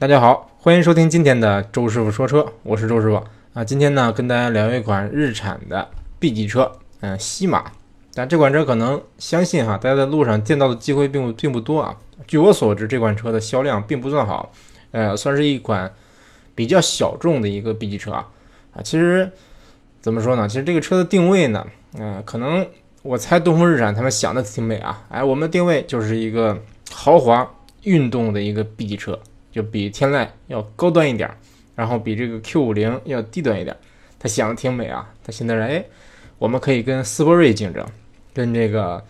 大家好，欢迎收听今天的周师傅说车，我是周师傅啊。今天呢，跟大家聊一款日产的 B 级车，嗯，西马。但这款车可能相信哈，大家在路上见到的机会并不并不多啊。据我所知，这款车的销量并不算好，呃，算是一款比较小众的一个 B 级车啊。啊，其实怎么说呢？其实这个车的定位呢，嗯，可能我猜东风日产他们想的挺美啊。哎，我们的定位就是一个豪华运动的一个 B 级车，就比天籁要高端一点，然后比这个 Q 五零要低端一点。他想的挺美啊。他现在说，哎，我们可以跟斯铂瑞竞争。跟这个，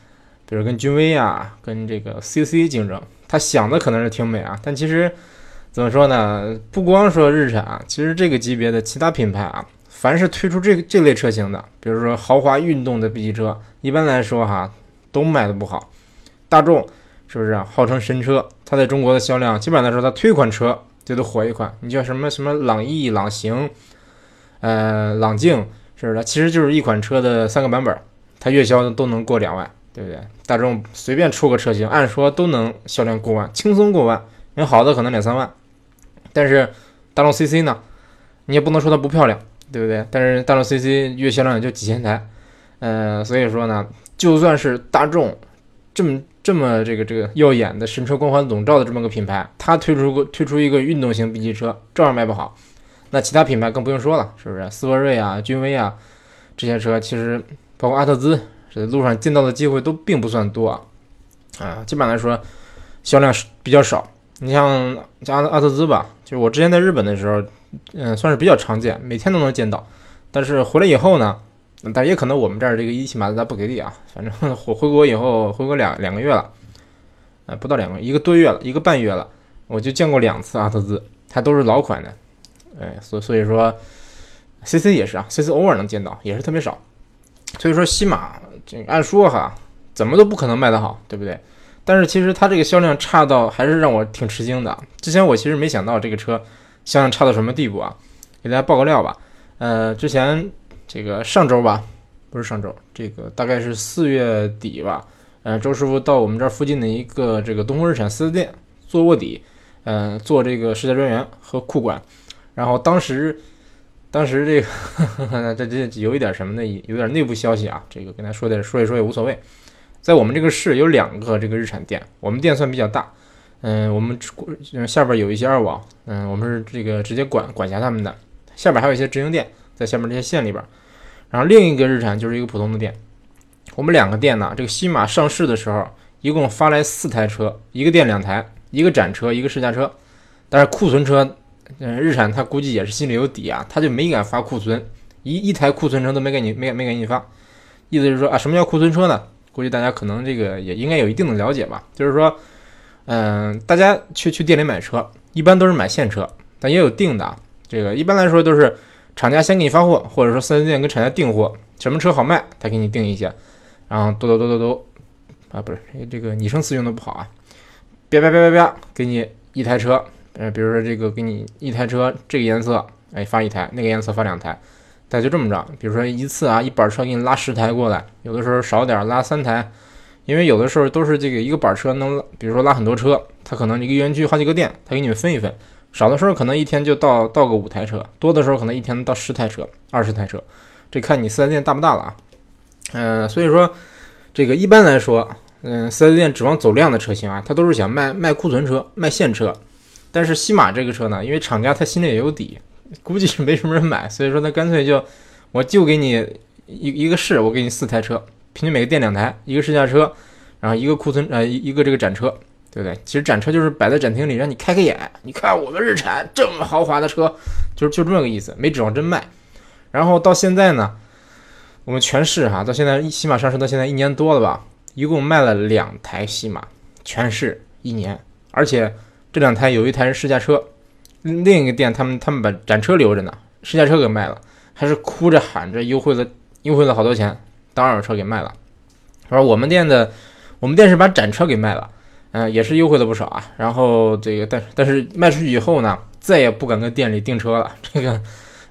比如跟君威啊，跟这个 CC 竞争，他想的可能是挺美啊，但其实怎么说呢？不光说日产啊，其实这个级别的其他品牌啊，凡是推出这这类车型的，比如说豪华运动的 B 级车，一般来说哈，都卖的不好。大众是不是号称神车？它在中国的销量，基本上来说，它推一款车就得火一款。你叫什么什么朗逸、朗行，呃，朗境，是不是？其实就是一款车的三个版本。它月销都能过两万，对不对？大众随便出个车型，按说都能销量过万，轻松过万。人好的可能两三万，但是大众 CC 呢，你也不能说它不漂亮，对不对？但是大众 CC 月销量也就几千台，呃，所以说呢，就算是大众这么这么这个这个耀眼的神车光环笼罩的这么个品牌，它推出个推出一个运动型 B 级车，照样卖不好。那其他品牌更不用说了，是不是？斯铂瑞啊，君威啊，这些车其实。包括阿特兹，在路上见到的机会都并不算多啊，啊，基本上来说销量是比较少。你像像阿阿特兹吧，就是我之前在日本的时候，嗯，算是比较常见，每天都能见到。但是回来以后呢，但也可能我们这儿这个一汽马自达不给力啊。反正 我回国以后，回国两两个月了，呃，不到两个一个多月了，一个半月了，我就见过两次阿特兹，它都是老款的，哎，所所以说，CC 也是啊，CC 偶尔能见到，也是特别少。所以说，西马这按说哈，怎么都不可能卖得好，对不对？但是其实它这个销量差到还是让我挺吃惊的。之前我其实没想到这个车销量差到什么地步啊！给大家爆个料吧。呃，之前这个上周吧，不是上周，这个大概是四月底吧。呃，周师傅到我们这儿附近的一个这个东风日产四 S 店做卧底，呃，做这个试驾专员和库管。然后当时。当时这个 这这有一点什么呢？有点内部消息啊，这个跟他说点说一说也无所谓。在我们这个市有两个这个日产店，我们店算比较大，嗯，我们下边有一些二网，嗯，我们是这个直接管管辖他们的。下边还有一些直营店在下面这些县里边，然后另一个日产就是一个普通的店。我们两个店呢，这个新马上市的时候一共发来四台车，一个店两台，一个展车，一个试驾车，但是库存车。嗯，日产他估计也是心里有底啊，他就没敢发库存，一一台库存车都没给你，没没给你发。意思是说啊，什么叫库存车呢？估计大家可能这个也应该有一定的了解吧。就是说，嗯，大家去去店里买车，一般都是买现车，但也有定的。这个一般来说都是厂家先给你发货，或者说四 S 店跟厂家订货，什么车好卖，他给你定一些，然后嘟嘟嘟嘟嘟，啊，不是这个拟声词用的不好啊，啪啪啪啪啪，给你一台车。呃，比如说这个给你一台车，这个颜色，哎，发一台；那个颜色发两台，大家就这么着。比如说一次啊，一板车给你拉十台过来，有的时候少点拉三台，因为有的时候都是这个一个板车能，比如说拉很多车，它可能一个园区好几个店，它给你们分一分。少的时候可能一天就到到个五台车，多的时候可能一天到十台车、二十台车，这看你四 S 店大不大了啊。嗯，所以说这个一般来说，嗯，四 S 店指望走量的车型啊，他都是想卖卖库存车、卖现车。但是西马这个车呢，因为厂家他心里也有底，估计是没什么人买，所以说他干脆就，我就给你一一个试，我给你四台车，平均每个店两台，一个试驾车，然后一个库存呃一一个这个展车，对不对？其实展车就是摆在展厅里让你开开眼，你看我们日产这么豪华的车，就就这么个意思，没指望真卖。然后到现在呢，我们全市哈，到现在西马上市到现在一年多了吧，一共卖了两台西马，全市一年，而且。这两台有一台是试驾车，另一个店他们他们把展车留着呢，试驾车给卖了，还是哭着喊着优惠了优惠了好多钱，当二手车给卖了。而我们店的我们店是把展车给卖了，嗯，也是优惠了不少啊。然后这个但但是卖出去以后呢，再也不敢跟店里订车了，这个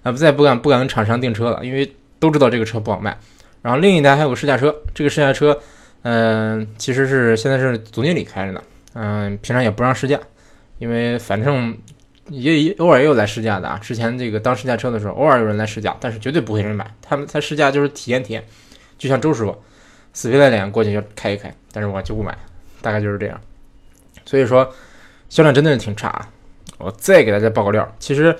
啊不再不敢不敢跟厂商订车了，因为都知道这个车不好卖。然后另一台还有个试驾车，这个试驾车，嗯，其实是现在是总经理开着呢，嗯，平常也不让试驾。因为反正也也偶尔也有来试驾的啊。之前这个当试驾车的时候，偶尔有人来试驾，但是绝对不会有人买。他们他试驾就是体验体验，就像周师傅死皮赖脸过去就开一开，但是我就不买，大概就是这样。所以说销量真的是挺差。我再给大家爆个料，其实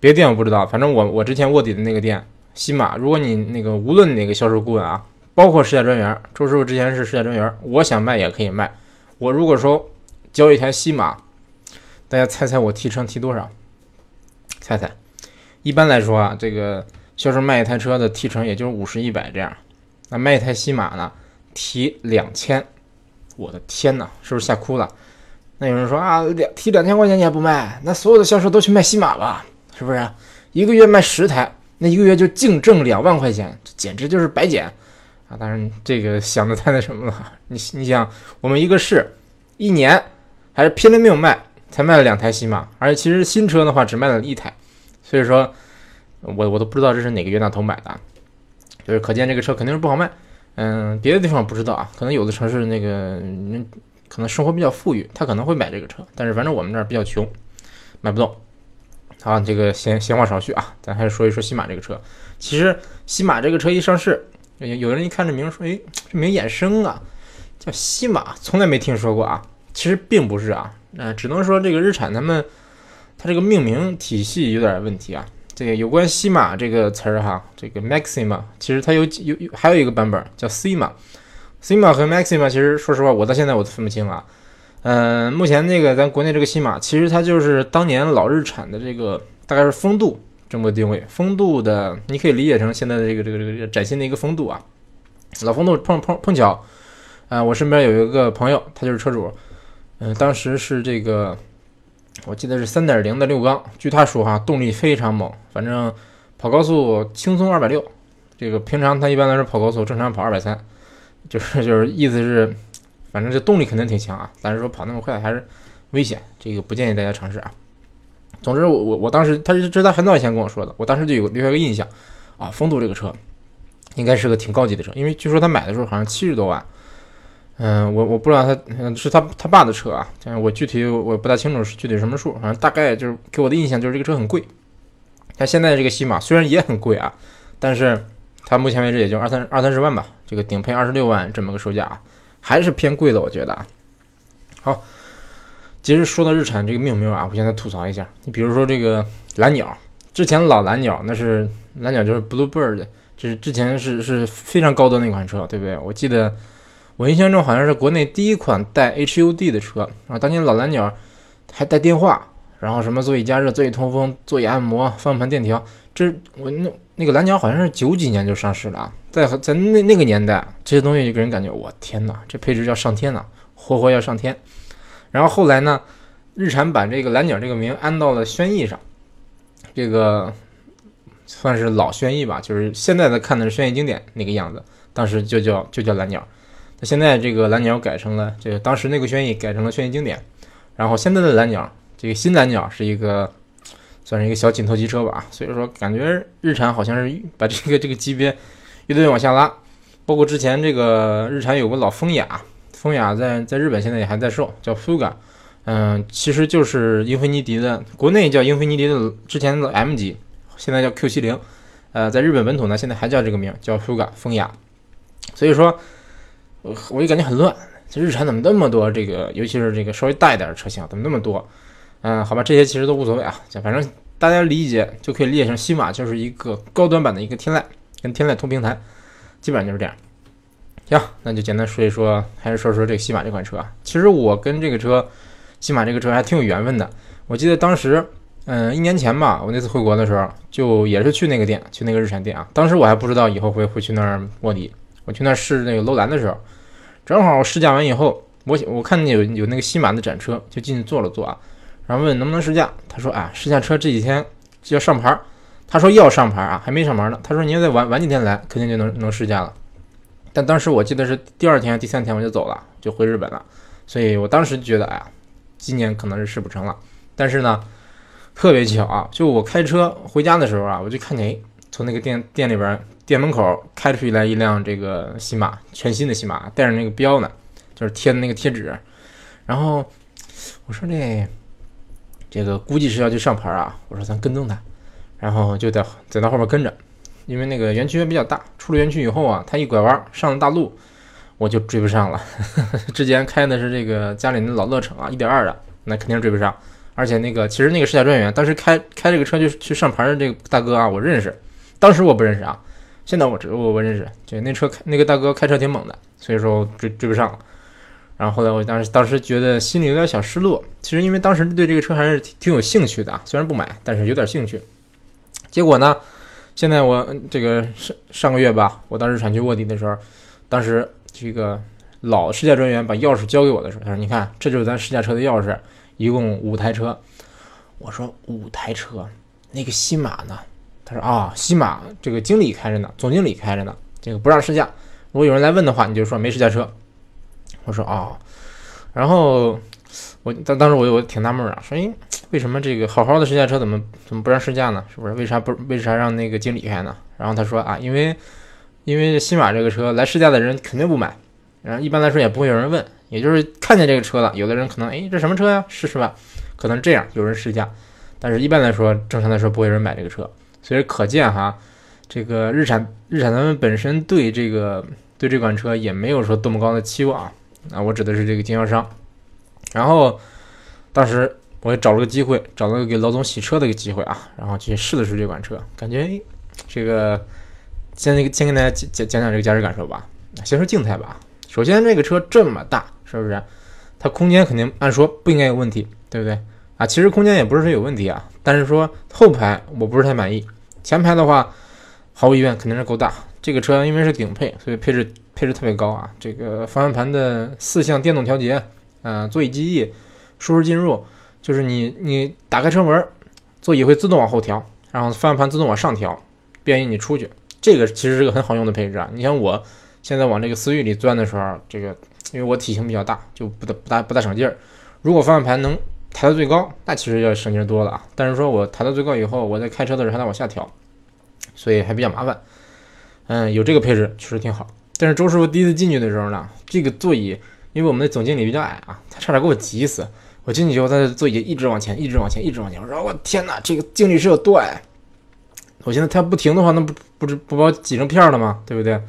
别的店我不知道，反正我我之前卧底的那个店西马，如果你那个无论哪个销售顾问啊，包括试驾专员，周师傅之前是试驾专员，我想卖也可以卖。我如果说交一台西马，大家猜猜我提成提多少？猜猜？一般来说啊，这个销售卖一台车的提成也就是五十一百这样，那卖一台西马呢，提两千，我的天哪，是不是吓哭了？那有人说啊，两提两千块钱你还不卖？那所有的销售都去卖西马吧，是不是？一个月卖十台，那一个月就净挣两万块钱，这简直就是白捡啊！当然，这个想的太那什么了。你你想，我们一个市一年还是拼了命卖，才卖了两台西马，而且其实新车的话只卖了一台，所以说，我我都不知道这是哪个冤大头买的，就是可见这个车肯定是不好卖。嗯，别的地方不知道啊，可能有的城市那个。可能生活比较富裕，他可能会买这个车，但是反正我们这儿比较穷，买不动。好，这个闲闲话少叙啊，咱还是说一说西马这个车。其实西马这个车一上市，有有人一看这名说，哎，这名衍生啊，叫西马，从来没听说过啊。其实并不是啊，那只能说这个日产他们，它这个命名体系有点问题啊。这个有关西马这个词儿哈，这个 Maxima，其实它有有还有一个版本叫 C 马。西马和 Maxima 其实，说实话，我到现在我都分不清啊。嗯，目前那个咱国内这个西马，其实它就是当年老日产的这个，大概是风度这么个定位。风度的，你可以理解成现在的这个这个这个崭新的一个风度啊。老风度碰碰碰巧，啊，我身边有一个朋友，他就是车主，嗯，当时是这个，我记得是三点零的六缸，据他说哈，动力非常猛，反正跑高速轻松二百六。这个平常他一般来说跑高速正常跑二百三。就是就是意思是，反正这动力肯定挺强啊，但是说跑那么快还是危险，这个不建议大家尝试啊。总之，我我我当时他是这是他很早以前跟我说的，我当时就有留下个印象啊，风度这个车应该是个挺高级的车，因为据说他买的时候好像七十多万。嗯，我我不知道他嗯是他他爸的车啊，我具体我不大清楚是具体什么数，反正大概就是给我的印象就是这个车很贵。但现在这个西马虽然也很贵啊，但是。它目前为止也就二三二三十万吧，这个顶配二十六万这么个售价啊，还是偏贵的，我觉得啊。好，其实说到日产这个命名啊，我现在吐槽一下，你比如说这个蓝鸟，之前老蓝鸟那是蓝鸟就是 Bluebird，就是之前是是非常高端的一款车，对不对？我记得我印象中好像是国内第一款带 HUD 的车啊，当年老蓝鸟还带电话，然后什么座椅加热、座椅通风、座椅按摩、方向盘电调，这我那。那个蓝鸟好像是九几年就上市了啊，在在那那个年代，这些东西就给人感觉，我天哪，这配置要上天了，活活要上天。然后后来呢，日产把这个蓝鸟这个名安到了轩逸上，这个算是老轩逸吧，就是现在的看的是轩逸经典那个样子，当时就叫就叫蓝鸟。现在这个蓝鸟改成了这个当时那个轩逸改成了轩逸经典，然后现在的蓝鸟，这个新蓝鸟是一个。算是一个小紧凑级车吧，所以说感觉日产好像是把这个这个级别越来越往下拉，包括之前这个日产有个老风雅，风雅在在日本现在也还在售，叫 Fuga，嗯，其实就是英菲尼迪的，国内叫英菲尼迪的之前的 M 级，现在叫 Q 七零，呃，在日本本土呢现在还叫这个名叫 Fuga 风雅，所以说，我我就感觉很乱，这日产怎么那么多这个，尤其是这个稍微大一点的车型怎么那么多？嗯，好吧，这些其实都无所谓啊，反正大家理解就可以理解成西马就是一个高端版的一个天籁，跟天籁同平台，基本上就是这样。行，那就简单说一说，还是说说这个西马这款车啊。其实我跟这个车，西马这个车还挺有缘分的。我记得当时，嗯，一年前吧，我那次回国的时候，就也是去那个店，去那个日产店啊。当时我还不知道以后会会去那儿卧底，我去那儿试那个楼兰的时候，正好试驾完以后，我我看见有有那个西马的展车，就进去坐了坐啊。然后问能不能试驾，他说啊，试驾车这几天就要上牌。他说要上牌啊，还没上牌呢。他说你要再晚晚几天来，肯定就能能试驾了。但当时我记得是第二天、第三天我就走了，就回日本了。所以我当时觉得，哎呀，今年可能是试不成了。但是呢，特别巧啊，就我开车回家的时候啊，我就看见，哎，从那个店店里边店门口开出来一辆这个西马，全新的西马，带着那个标呢，就是贴的那个贴纸。然后我说这。这个估计是要去上牌啊。我说咱跟踪他，然后就在在他后面跟着，因为那个园区比较大，出了园区以后啊，他一拐弯上了大路，我就追不上了。之前开的是这个家里的老乐城啊，一点二的，那肯定追不上。而且那个其实那个试驾专员当时开开这个车就去上牌的这个大哥啊，我认识，当时我不认识啊，现在我知我我认识，就那车开那个大哥开车挺猛的，所以说追追不上了。然后后来我当时当时觉得心里有点小失落，其实因为当时对这个车还是挺挺有兴趣的啊，虽然不买，但是有点兴趣。结果呢，现在我这个上上个月吧，我当时产去卧底的时候，当时这个老试驾专员把钥匙交给我的时候，他说：“你看，这就是咱试驾车的钥匙，一共五台车。”我说：“五台车，那个新马呢？”他说：“啊，西马这个经理开着呢，总经理开着呢，这个不让试驾。如果有人来问的话，你就说没试驾车。”我说哦，然后我当当时我我挺纳闷啊，说哎，为什么这个好好的试驾车怎么怎么不让试驾呢？是不是为啥不为啥让那个经理开呢？然后他说啊，因为因为新马这个车来试驾的人肯定不买，然后一般来说也不会有人问，也就是看见这个车了，有的人可能哎这什么车呀，试试吧，可能这样有人试驾，但是一般来说正常来说不会有人买这个车，所以可见哈，这个日产日产他们本身对这个对这款车也没有说多么高的期望。啊，我指的是这个经销商。然后当时我也找了个机会，找了个给老总洗车的一个机会啊，然后去试了试这款车，感觉这个先先跟大家讲讲讲这个驾驶感受吧。先说静态吧。首先这个车这么大，是不是？它空间肯定按说不应该有问题，对不对？啊，其实空间也不是说有问题啊，但是说后排我不是太满意。前排的话，毫无疑问肯定是够大。这个车因为是顶配，所以配置。配置特别高啊！这个方向盘的四项电动调节，呃，座椅记忆，舒适进入，就是你你打开车门，座椅会自动往后调，然后方向盘自动往上调，便于你出去。这个其实是个很好用的配置啊！你像我现在往这个思域里钻的时候，这个因为我体型比较大，就不大不大不大省劲儿。如果方向盘能抬到最高，那其实要省劲多了啊！但是说我抬到最高以后，我在开车的时候还得往下调，所以还比较麻烦。嗯，有这个配置确实挺好。但是周师傅第一次进去的时候呢，这个座椅，因为我们的总经理比较矮啊，他差点给我急死。我进去以后，他的座椅一直往前，一直往前，一直往前。我说我天哪，这个经理是有多矮？我现在他不停的话，那不不是不把我挤成片了吗？对不对？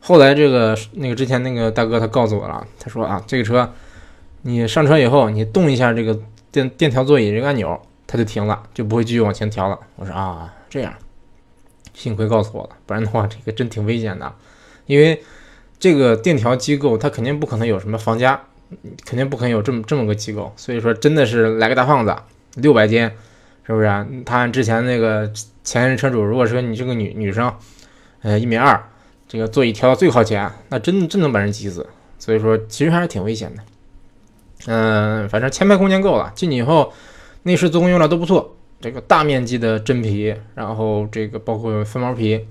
后来这个那个之前那个大哥他告诉我了，他说啊，这个车你上车以后，你动一下这个电电调座椅这个按钮，它就停了，就不会继续往前调了。我说啊，这样，幸亏告诉我了，不然的话，这个真挺危险的。因为这个电调机构，它肯定不可能有什么房加，肯定不可能有这么这么个机构，所以说真的是来个大胖子，六百斤，是不是啊？他之前那个前任车主，如果说你是个女女生，呃，一米二，这个座椅调到最靠前，那真真能把人挤死，所以说其实还是挺危险的。嗯，反正前排空间够了，进去以后，内饰做工用料都不错，这个大面积的真皮，然后这个包括翻毛皮。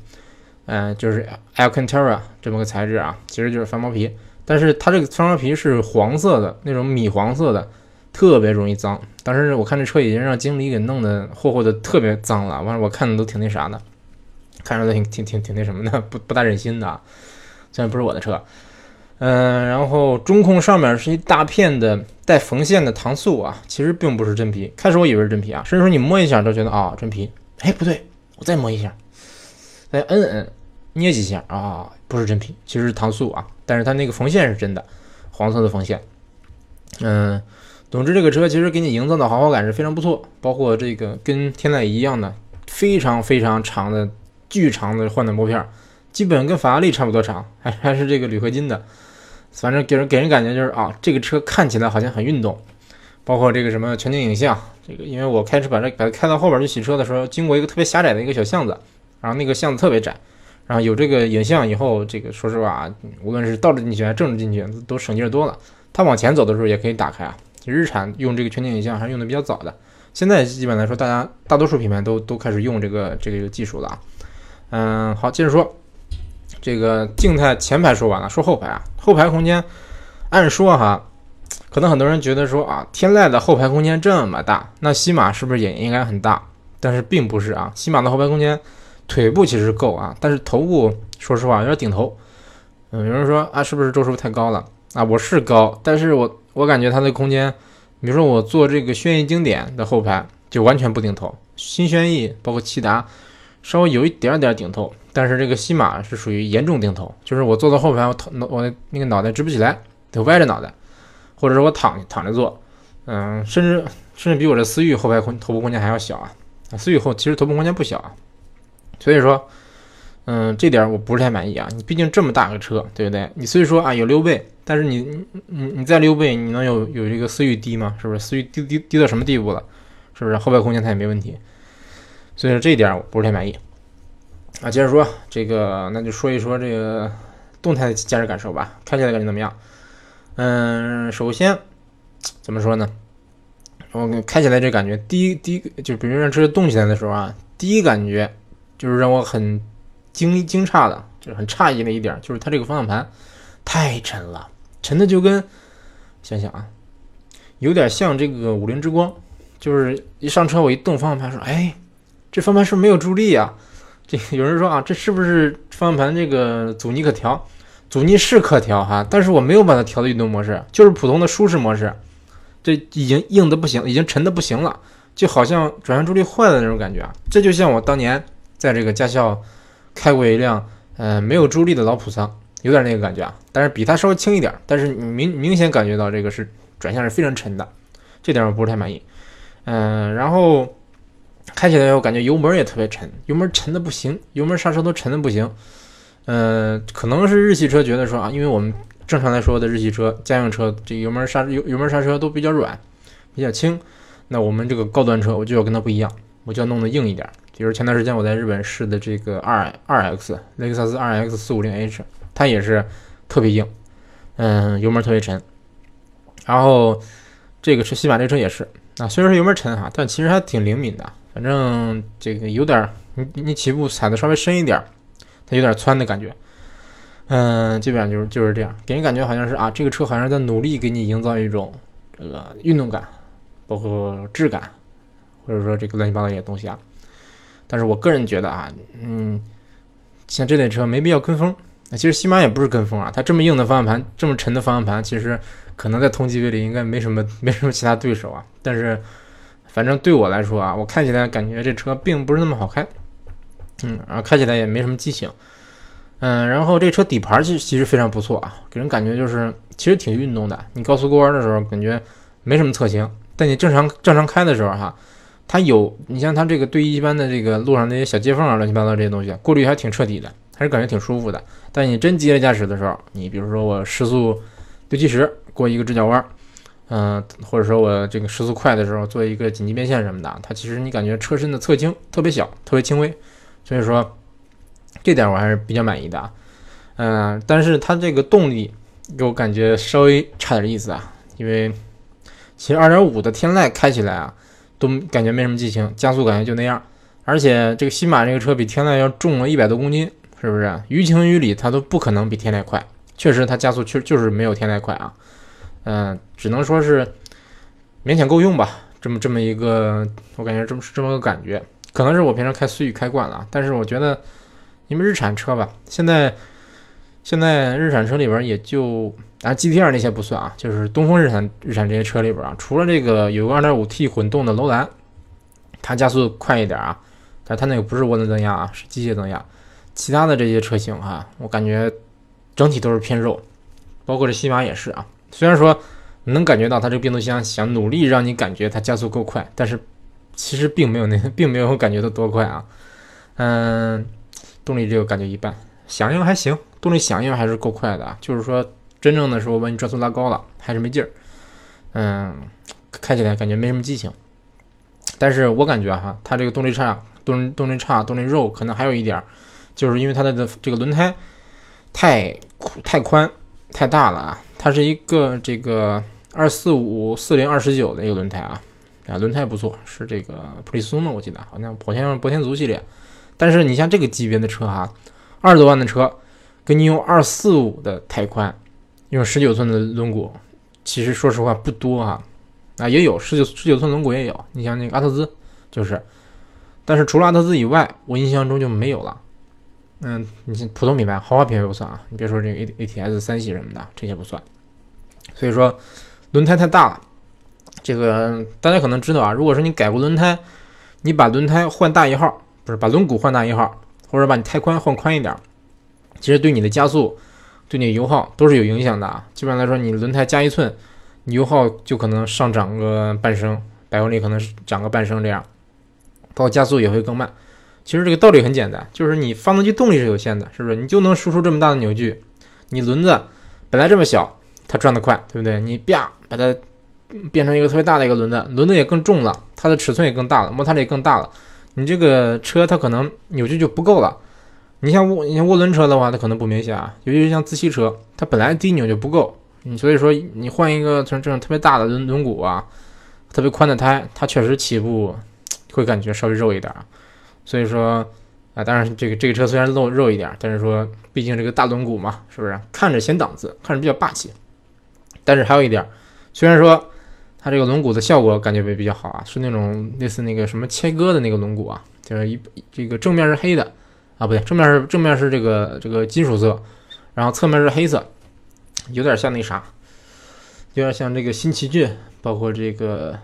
嗯，就是 Alcantara 这么个材质啊，其实就是翻毛皮，但是它这个翻毛皮是黄色的那种米黄色的，特别容易脏。当时我看这车已经让经理给弄得霍霍的特别脏了，完了我看的都挺那啥的，看着都挺挺挺挺那什么的，不不大忍心的。虽然不是我的车，嗯，然后中控上面是一大片的带缝线的搪塑啊，其实并不是真皮。开始我以为是真皮啊，甚至说你摸一下都觉得啊真皮，哎不对，我再摸一下。再摁摁，捏几下啊，不是真皮，其实是搪塑啊。但是它那个缝线是真的，黄色的缝线。嗯，总之这个车其实给你营造的豪华感是非常不错，包括这个跟天籁一样的非常非常长的巨长的换挡拨片，基本跟法拉利差不多长，还还是这个铝合金的。反正给人给人感觉就是啊，这个车看起来好像很运动。包括这个什么全景影像，这个因为我开车把这把它开到后边去洗车的时候，经过一个特别狭窄的一个小巷子。然后那个巷子特别窄，然后有这个影像以后，这个说实话，无论是倒着进去还是正着进去，都省劲多了。它往前走的时候也可以打开啊。日产用这个全景影像还是用的比较早的，现在基本来说，大家大多数品牌都都开始用这个这个技术了啊。嗯，好，接着说，这个静态前排说完了，说后排啊，后排空间，按说哈，可能很多人觉得说啊，天籁的后排空间这么大，那西马是不是也应该很大？但是并不是啊，西马的后排空间。腿部其实够啊，但是头部说实话有点顶头。嗯，有人说啊，是不是周师傅太高了啊？我是高，但是我我感觉它的空间比如说我做这个轩逸经典的后排就完全不顶头，新轩逸包括骐达稍微有一点点顶头，但是这个西马是属于严重定头，就是我坐到后排我头我那个脑袋直不起来，得歪着脑袋，或者是我躺躺着坐，嗯，甚至甚至比我这思域后排空头部空间还要小啊，思域后其实头部空间不小啊，所以说。嗯，这点我不是太满意啊！你毕竟这么大个车，对不对？你虽说啊有溜背，但是你你你再溜背，你能有有这个思域低吗？是不是思域低低低到什么地步了？是不是后排空间它也没问题？所以说这一点我不是太满意啊。接着说这个，那就说一说这个动态的驾驶感受吧，开起来感觉怎么样？嗯，首先怎么说呢？我开起来这感觉，第一第一就比如让车动起来的时候啊，第一感觉就是让我很。惊惊诧的，就是很诧异的一点，就是它这个方向盘太沉了，沉的就跟想想啊，有点像这个五菱之光，就是一上车我一动方向盘，说哎，这方向盘是不是没有助力啊？这有人说啊，这是不是方向盘这个阻尼可调？阻尼是可调哈，但是我没有把它调到运动模式，就是普通的舒适模式，这已经硬的不行，已经沉的不行了，就好像转向助力坏了那种感觉啊，这就像我当年在这个驾校。开过一辆，呃，没有助力的老普桑，有点那个感觉啊，但是比它稍微轻一点，但是明明显感觉到这个是转向是非常沉的，这点我不是太满意。嗯，然后开起来我感觉油门也特别沉，油门沉的不行，油门刹车都沉的不行。嗯，可能是日系车觉得说啊，因为我们正常来说的日系车家用车，这油门刹油油门刹车都比较软，比较轻，那我们这个高端车我就要跟它不一样，我就要弄得硬一点。比如前段时间我在日本试的这个二二 X 雷克萨斯二 X 四五零 H，它也是特别硬，嗯，油门特别沉。然后这个是西马这车也是啊，虽然说油门沉哈，但其实还挺灵敏的。反正这个有点你你起步踩的稍微深一点，它有点窜的感觉。嗯，基本上就是就是这样，给人感觉好像是啊，这个车好像在努力给你营造一种这个运动感，包括质感，或者说这个乱七八糟一些东西啊。但是我个人觉得啊，嗯，像这类车没必要跟风。那其实西马也不是跟风啊，它这么硬的方向盘，这么沉的方向盘，其实可能在同级别里应该没什么没什么其他对手啊。但是反正对我来说啊，我开起来感觉这车并不是那么好开，嗯，然后开起来也没什么激情，嗯，然后这车底盘其实其实非常不错啊，给人感觉就是其实挺运动的。你高速过弯的时候感觉没什么侧倾，但你正常正常开的时候哈。它有，你像它这个对一般的这个路上那些小接缝啊、乱七八糟这些东西，过滤还挺彻底的，还是感觉挺舒服的。但你真激烈驾驶的时候，你比如说我时速六七十过一个直角弯，嗯，或者说我这个时速快的时候做一个紧急变线什么的，它其实你感觉车身的侧倾特别小，特别轻微，所以说这点我还是比较满意的啊。嗯，但是它这个动力给我感觉稍微差点意思啊，因为其实二点五的天籁开起来啊。都感觉没什么激情，加速感觉就那样，而且这个新马这个车比天籁要重了一百多公斤，是不是？于情于理，它都不可能比天籁快。确实，它加速确就是没有天籁快啊。嗯，只能说是勉强够用吧。这么这么一个，我感觉这么这么个感觉，可能是我平常开思域开惯了，但是我觉得因为日产车吧，现在现在日产车里边也就。啊，GT-R 那些不算啊，就是东风日产、日产这些车里边啊，除了这个有个 2.5T 混动的楼兰，它加速快一点啊，但它那个不是涡轮增压啊，是机械增压。其他的这些车型哈，我感觉整体都是偏肉，包括这西马也是啊。虽然说能感觉到它这个变速箱想努力让你感觉它加速够快，但是其实并没有那 并没有感觉到多快啊。嗯，动力这个感觉一般，响应还行，动力响应还是够快的啊，就是说。真正的时候把你转速拉高了，还是没劲儿。嗯，开起来感觉没什么激情。但是我感觉哈，它这个动力差，动动力差，动力肉，可能还有一点，就是因为它的这个轮胎太太宽太大了啊。它是一个这个二四五四零二十九的一个轮胎啊，啊，轮胎不错，是这个普利松的，我记得好像莆田莆田族系列。但是你像这个级别的车哈，二十多万的车，给你用二四五的胎宽。用十九寸的轮毂，其实说实话不多啊，啊也有十九十九寸轮毂也有，你像那个阿特兹就是，但是除了阿特兹以外，我印象中就没有了。嗯，你普通品牌、豪华品牌不算啊，你别说这个 A A T S 三系什么的，这些不算。所以说轮胎太大了，这个大家可能知道啊，如果说你改过轮胎，你把轮胎换大一号，不是把轮毂换大一号，或者把你胎宽换宽一点，其实对你的加速、对你油耗都是有影响的啊。基本上来说，你轮胎加一寸，你油耗就可能上涨个半升，百公里可能是涨个半升这样，包括加速也会更慢。其实这个道理很简单，就是你发动机动力是有限的，是不是？你就能输出这么大的扭矩，你轮子本来这么小，它转得快，对不对？你啪把它变成一个特别大的一个轮子，轮子也更重了，它的尺寸也更大了，摩擦力更大了，你这个车它可能扭矩就不够了。你像涡你像涡轮车的话，它可能不明显啊，尤其是像自吸车，它本来低扭就不够，你所以说你换一个像这种特别大的轮轮毂啊，特别宽的胎，它确实起步会感觉稍微肉一点。所以说，啊，当然这个这个车虽然肉肉一点，但是说毕竟这个大轮毂嘛，是不是看着显档次，看着比较霸气？但是还有一点，虽然说它这个轮毂的效果感觉比比较好啊，是那种类似那个什么切割的那个轮毂啊，就是一这个正面是黑的啊，不对，正面是正面是这个这个金属色，然后侧面是黑色，有点像那啥，有点像这个新奇骏，包括这个。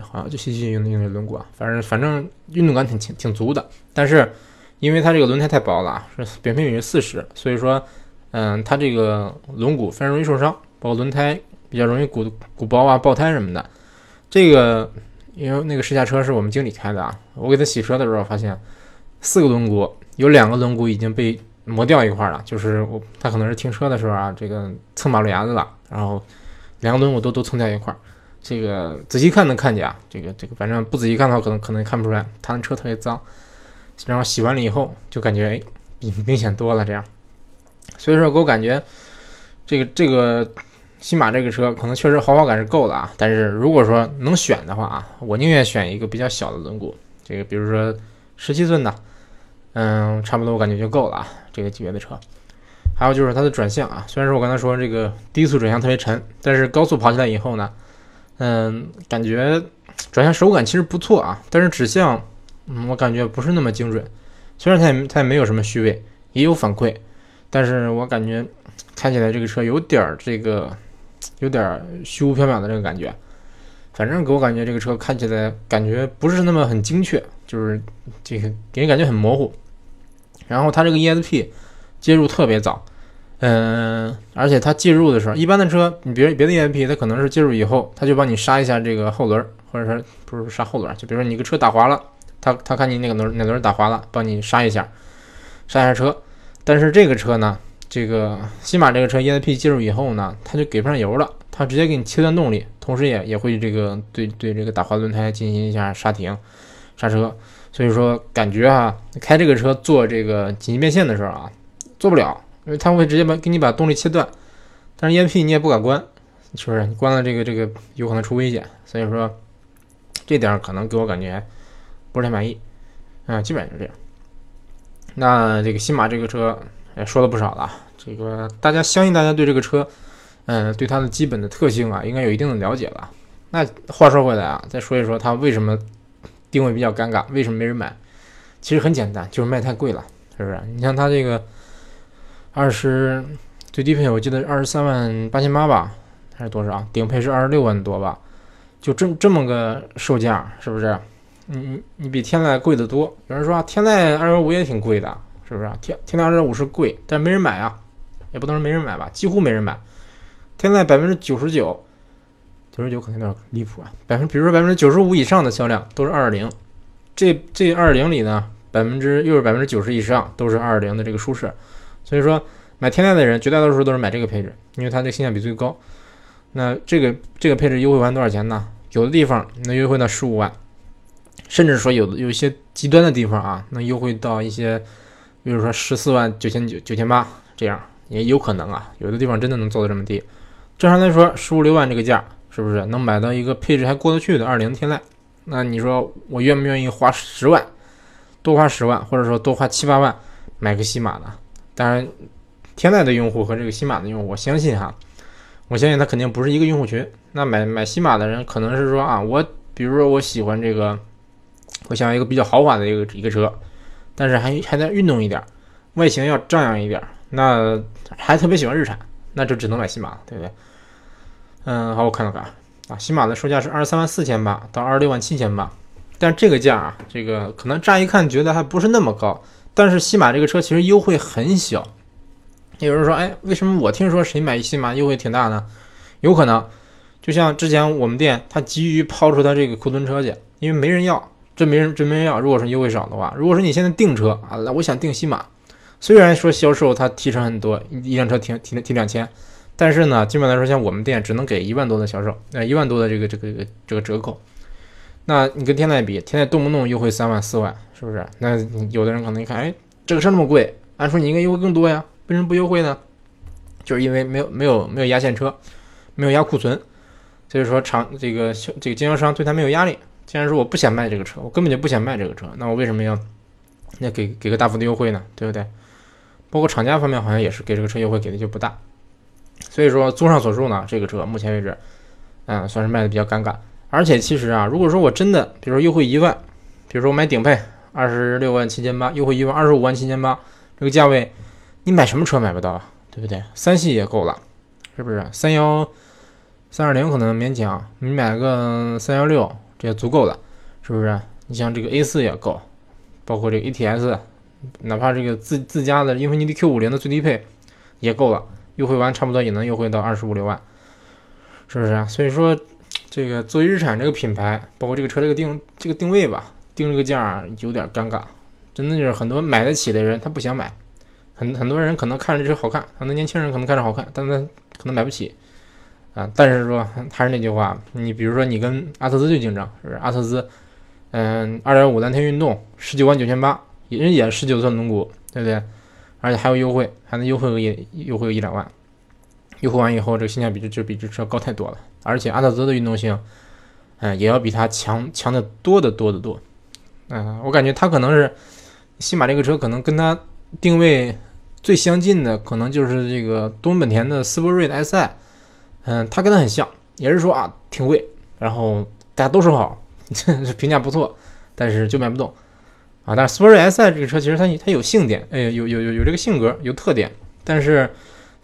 好像就新奇用的用的轮毂啊，反正反正运动感挺挺挺足的。但是因为它这个轮胎太薄了，是扁平比是四十，所以说，嗯，它这个轮毂非常容易受伤，包括轮胎比较容易鼓鼓包啊、爆胎什么的。这个因为那个试驾车是我们经理开的啊，我给他洗车的时候发现，四个轮毂有两个轮毂已经被磨掉一块了，就是我他可能是停车的时候啊，这个蹭马路牙子了，然后两个轮毂都都蹭掉一块。这个仔细看能看见啊，这个这个反正不仔细看的话，可能可能看不出来。他的车特别脏，然后洗完了以后就感觉哎，比明显多了这样。所以说给我感觉，这个这个新马这个车可能确实豪华感是够的啊。但是如果说能选的话啊，我宁愿选一个比较小的轮毂，这个比如说十七寸的，嗯，差不多我感觉就够了啊。这个级别的车，还有就是它的转向啊，虽然说我刚才说这个低速转向特别沉，但是高速跑起来以后呢。嗯，感觉转向手感其实不错啊，但是指向，嗯，我感觉不是那么精准。虽然它也它也没有什么虚位，也有反馈，但是我感觉开起来这个车有点儿这个，有点虚无缥缈的这个感觉。反正给我感觉这个车看起来感觉不是那么很精确，就是这个给人感觉很模糊。然后它这个 ESP 接入特别早。嗯，而且它介入的时候，一般的车，你别别的 ESP，它可能是介入以后，它就帮你刹一下这个后轮，或者说不是刹后轮，就比如说你个车打滑了，它它看你那个轮哪轮打滑了，帮你刹一下，刹一下车。但是这个车呢，这个新马这个车 ESP 介入以后呢，它就给不上油了，它直接给你切断动力，同时也也会这个对对这个打滑轮胎进行一下刹停刹车。所以说感觉哈，开这个车做这个紧急变线的时候啊，做不了。因为它会直接把给你把动力切断，但是 ESP 你也不敢关，是不是？你关了这个这个有可能出危险，所以说这点可能给我感觉不是太满意，啊，基本上就这样。那这个新马这个车也说了不少了，这个大家相信大家对这个车，嗯，对它的基本的特性啊，应该有一定的了解了。那话说回来啊，再说一说它为什么定位比较尴尬，为什么没人买？其实很简单，就是卖太贵了，是不是？你像它这个。二十最低配我记得二十三万八千八吧，还是多少？顶配是二十六万多吧？就这这么个售价，是不是？你你你比天籁贵得多。有人说天籁二幺五也挺贵的，是不是？天天籁二幺五是贵，但没人买啊，也不能说没人买吧，几乎没人买。天籁百分之九十九，九十九可能有点离谱啊。百分比如说百分之九十五以上的销量都是二二零，这这二二零里呢，百分之又是百分之九十以上都是二二零的这个舒适。所以说，买天籁的人绝大多数都是买这个配置，因为它这性价比最高。那这个这个配置优惠完多少钱呢？有的地方能优惠到十五万，甚至说有的有一些极端的地方啊，能优惠到一些，比如说十四万九千九九千八这样也有可能啊。有的地方真的能做到这么低。正常来说，十五六万这个价是不是能买到一个配置还过得去的二零天籁？那你说我愿不愿意花十万，多花十万，或者说多花七八万买个西马呢？当然，天籁的用户和这个新马的用户，我相信哈，我相信他肯定不是一个用户群。那买买新马的人，可能是说啊，我比如说我喜欢这个，我想要一个比较豪华的一个一个车，但是还还得运动一点，外形要张扬一点，那还特别喜欢日产，那就只能买新马，对不对？嗯，好，我看了看，啊，新马的售价是二十三万四千八到二十六万七千八，但这个价啊，这个可能乍一看觉得还不是那么高，但是西马这个车其实优惠很小。有人说，哎，为什么我听说谁买西马优惠挺大呢？有可能，就像之前我们店，他急于抛出他这个库存车去，因为没人要，真没人真没人要。如果说优惠少的话，如果说你现在订车啊，那我想订西马，虽然说销售他提成很多，一辆车提提提两千。但是呢，基本来说，像我们店只能给一万多的销售，呃，一万多的这个这个这个折扣。那你跟天籁比，天籁动不动优惠三万四万，是不是？那有的人可能一看，哎，这个车那么贵，按说你应该优惠更多呀，为什么不优惠呢？就是因为没有没有没有压线车，没有压库存，所以说厂这个这个经销商对他没有压力。既然说我不想卖这个车，我根本就不想卖这个车，那我为什么要那给给个大幅的优惠呢？对不对？包括厂家方面好像也是给这个车优惠给的就不大。所以说，综上所述呢，这个车目前为止，嗯，算是卖的比较尴尬。而且其实啊，如果说我真的，比如说优惠一万，比如说我买顶配二十六万七千八，优惠一万二十五万七千八，这个价位，你买什么车买不到啊？对不对？三系也够了，是不是？三幺三二零可能勉强，你买个三幺六这也足够了，是不是？你像这个 A 四也够，包括这个 ATS，哪怕这个自自家的英菲尼迪 Q 五零的最低配也够了。优惠完差不多也能优惠到二十五六万，是不是啊？所以说，这个作为日产这个品牌，包括这个车这个定这个定位吧，定这个价有点尴尬，真的就是很多买得起的人他不想买，很很多人可能看着这车好看，很多年轻人可能看着好看，但他可能买不起啊。但是说还是那句话，你比如说你跟阿特兹最竞争，是不是？阿特兹，嗯，二点五蓝天运动十九万九千八，人也十九寸轮毂，对不对？而且还有优惠，还能优惠个一优惠个一两万，优惠完以后，这个性价比就就比这车高太多了。而且阿特兹的运动性，嗯，也要比它强强的多得多得多。嗯，我感觉它可能是新马这个车，可能跟它定位最相近的，可能就是这个东本田的斯铂瑞的 SI。嗯，它跟它很像，也是说啊挺贵，然后大家都说好，这评价不错，但是就卖不动。啊，但是 Sport S I 这个车其实它它有性点，哎，有有有有这个性格，有特点。但是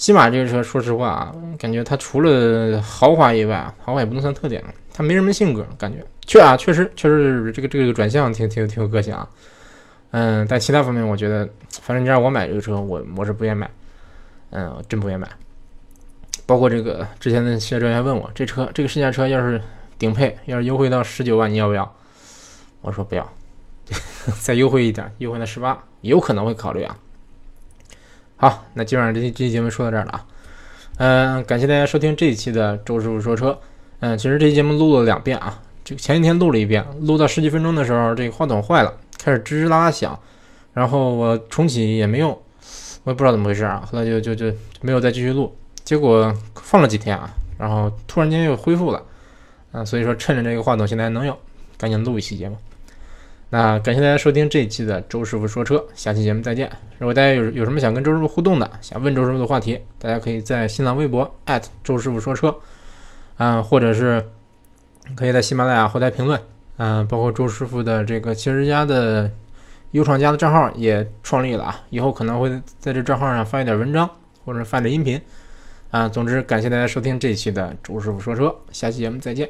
西马这个车，说实话啊，感觉它除了豪华以外啊，豪华也不能算特点了，它没什么性格，感觉确啊，确实确实这个这个转向挺挺挺有个性啊。嗯，但其他方面我觉得，反正你让我买这个车，我我是不愿买，嗯，真不愿买。包括这个之前的试驾专员问我，这车这个试驾车要是顶配，要是优惠到十九万，你要不要？我说不要。再优惠一点，优惠到十八，有可能会考虑啊。好，那基本上这期这期节目说到这儿了啊。嗯，感谢大家收听这一期的周师傅说车。嗯，其实这期节目录了两遍啊，这个前几天录了一遍，录到十几分钟的时候，这个话筒坏了，开始吱吱啦啦响，然后我重启也没用，我也不知道怎么回事啊。后来就就就没有再继续录，结果放了几天啊，然后突然间又恢复了，啊，所以说趁着这个话筒现在还能用，赶紧录一期节目。那感谢大家收听这一期的周师傅说车，下期节目再见。如果大家有有什么想跟周师傅互动的，想问周师傅的话题，大家可以在新浪微博周师傅说车，啊，或者是可以在喜马拉雅后台评论，嗯，包括周师傅的这个汽车之家的优创家的账号也创立了啊，以后可能会在这账号上发一点文章或者发点音频，啊，总之感谢大家收听这一期的周师傅说车，下期节目再见。